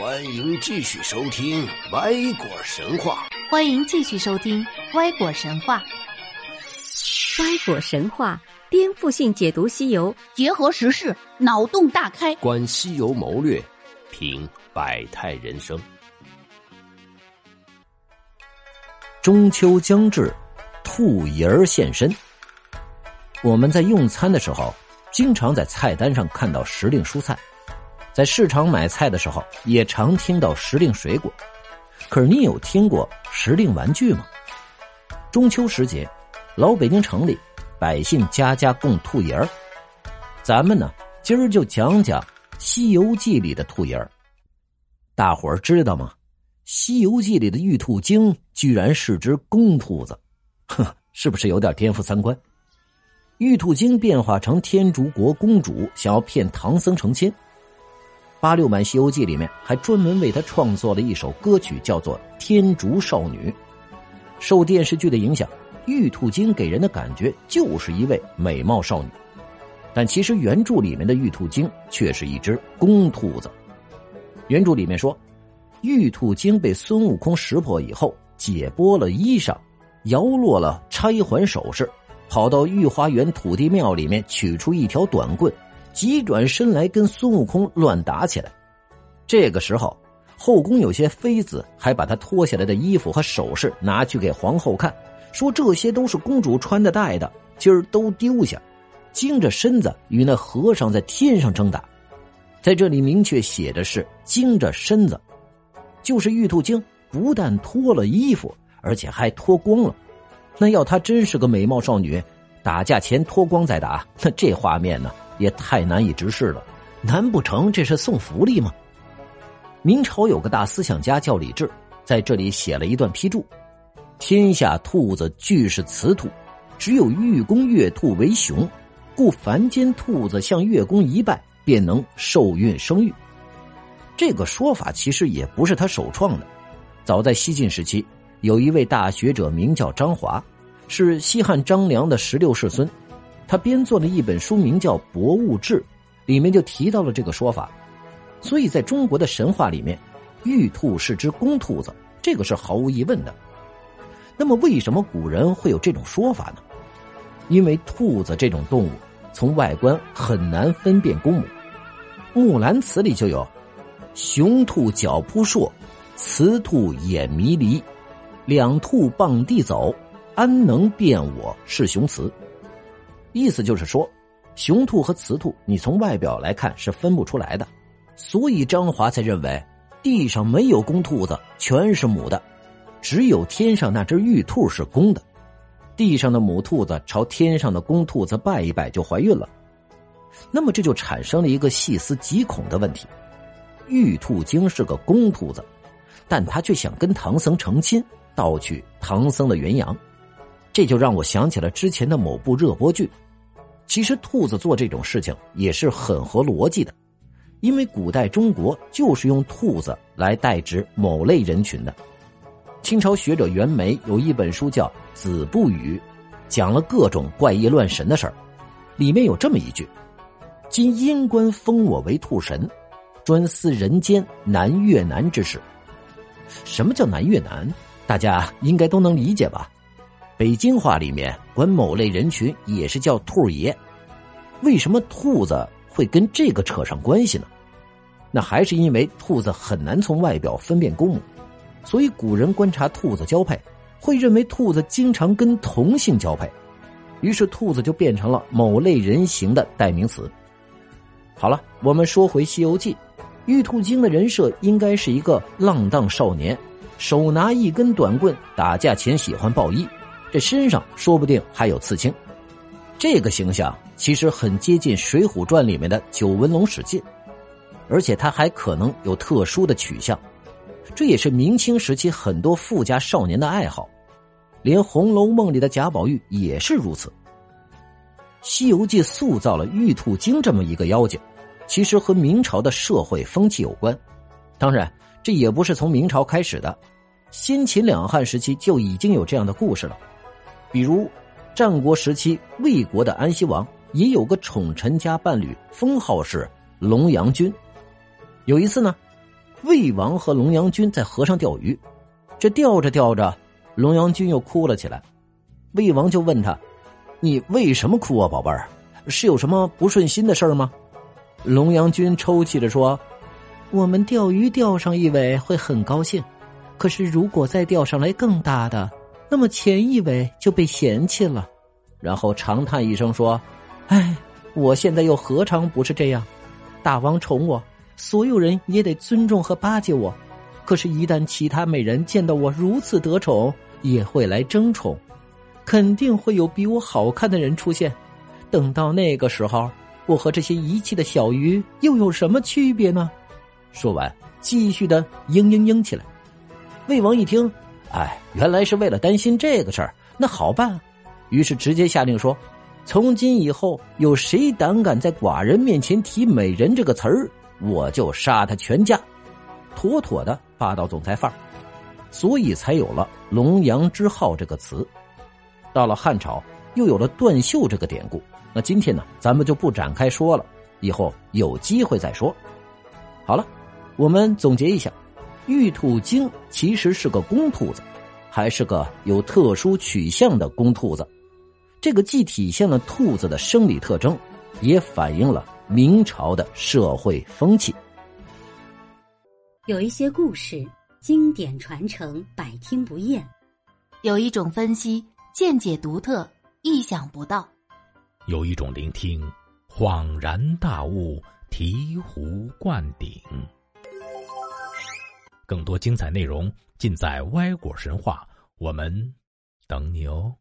欢迎继续收听《歪果神话》。欢迎继续收听《歪果神话》。歪果神话颠覆性解读西游，结合时事，脑洞大开，观西游谋略，品百态人生。中秋将至，兔爷儿现身。我们在用餐的时候，经常在菜单上看到时令蔬菜。在市场买菜的时候，也常听到时令水果。可是你有听过时令玩具吗？中秋时节，老北京城里百姓家家供兔爷儿。咱们呢，今儿就讲讲《西游记》里的兔爷儿。大伙儿知道吗？《西游记》里的玉兔精居然是只公兔子，哼，是不是有点颠覆三观？玉兔精变化成天竺国公主，想要骗唐僧成亲。八六版《西游记》里面还专门为他创作了一首歌曲，叫做《天竺少女》。受电视剧的影响，玉兔精给人的感觉就是一位美貌少女，但其实原著里面的玉兔精却是一只公兔子。原著里面说，玉兔精被孙悟空识破以后，解剥了衣裳，摇落了钗环首饰，跑到御花园土地庙里面取出一条短棍。急转身来跟孙悟空乱打起来，这个时候后宫有些妃子还把他脱下来的衣服和首饰拿去给皇后看，说这些都是公主穿的戴的，今儿都丢下，精着身子与那和尚在天上争打，在这里明确写的是精着身子，就是玉兔精不但脱了衣服，而且还脱光了，那要她真是个美貌少女，打架前脱光再打，那这画面呢？也太难以直视了，难不成这是送福利吗？明朝有个大思想家叫李治，在这里写了一段批注：天下兔子俱是雌兔，只有玉宫月兔为雄，故凡间兔子向月宫一拜，便能受孕生育。这个说法其实也不是他首创的，早在西晋时期，有一位大学者名叫张华，是西汉张良的十六世孙。他编作了一本书，名叫《博物志》，里面就提到了这个说法。所以，在中国的神话里面，玉兔是只公兔子，这个是毫无疑问的。那么，为什么古人会有这种说法呢？因为兔子这种动物，从外观很难分辨公母。《木兰辞》里就有“雄兔脚扑朔，雌兔眼迷离，两兔傍地走，安能辨我是雄雌？”意思就是说，雄兔和雌兔，你从外表来看是分不出来的，所以张华才认为地上没有公兔子，全是母的，只有天上那只玉兔是公的。地上的母兔子朝天上的公兔子拜一拜就怀孕了，那么这就产生了一个细思极恐的问题：玉兔精是个公兔子，但他却想跟唐僧成亲，盗取唐僧的元阳。这就让我想起了之前的某部热播剧。其实，兔子做这种事情也是很合逻辑的，因为古代中国就是用兔子来代指某类人群的。清朝学者袁枚有一本书叫《子不语》，讲了各种怪异乱神的事儿。里面有这么一句：“今阴官封我为兔神，专司人间南越南之事。”什么叫南越南？大家应该都能理解吧？北京话里面管某类人群也是叫兔爷，为什么兔子会跟这个扯上关系呢？那还是因为兔子很难从外表分辨公母，所以古人观察兔子交配，会认为兔子经常跟同性交配，于是兔子就变成了某类人形的代名词。好了，我们说回《西游记》，玉兔精的人设应该是一个浪荡少年，手拿一根短棍，打架前喜欢抱衣。这身上说不定还有刺青，这个形象其实很接近《水浒传》里面的九纹龙史进，而且他还可能有特殊的取向，这也是明清时期很多富家少年的爱好，连《红楼梦》里的贾宝玉也是如此。《西游记》塑造了玉兔精这么一个妖精，其实和明朝的社会风气有关，当然这也不是从明朝开始的，先秦两汉时期就已经有这样的故事了。比如，战国时期魏国的安西王也有个宠臣加伴侣，封号是龙阳君。有一次呢，魏王和龙阳君在河上钓鱼，这钓着钓着，龙阳君又哭了起来。魏王就问他：“你为什么哭啊，宝贝儿？是有什么不顺心的事儿吗？”龙阳君抽泣着说：“我们钓鱼钓上一尾会很高兴，可是如果再钓上来更大的，那么前一尾就被嫌弃了。”然后长叹一声说：“哎，我现在又何尝不是这样？大王宠我，所有人也得尊重和巴结我。可是，一旦其他美人见到我如此得宠，也会来争宠，肯定会有比我好看的人出现。等到那个时候，我和这些遗弃的小鱼又有什么区别呢？”说完，继续的嘤嘤嘤起来。魏王一听，哎，原来是为了担心这个事儿，那好办。啊于是直接下令说：“从今以后，有谁胆敢在寡人面前提‘美人’这个词儿，我就杀他全家。”妥妥的霸道总裁范儿，所以才有了“龙阳之好”这个词。到了汉朝，又有了断袖这个典故。那今天呢，咱们就不展开说了，以后有机会再说。好了，我们总结一下：玉兔精其实是个公兔子，还是个有特殊取向的公兔子。这个既体现了兔子的生理特征，也反映了明朝的社会风气。有一些故事经典传承，百听不厌；有一种分析见解独特，意想不到；有一种聆听恍然大悟，醍醐灌顶。更多精彩内容尽在歪果神话，我们等你哦。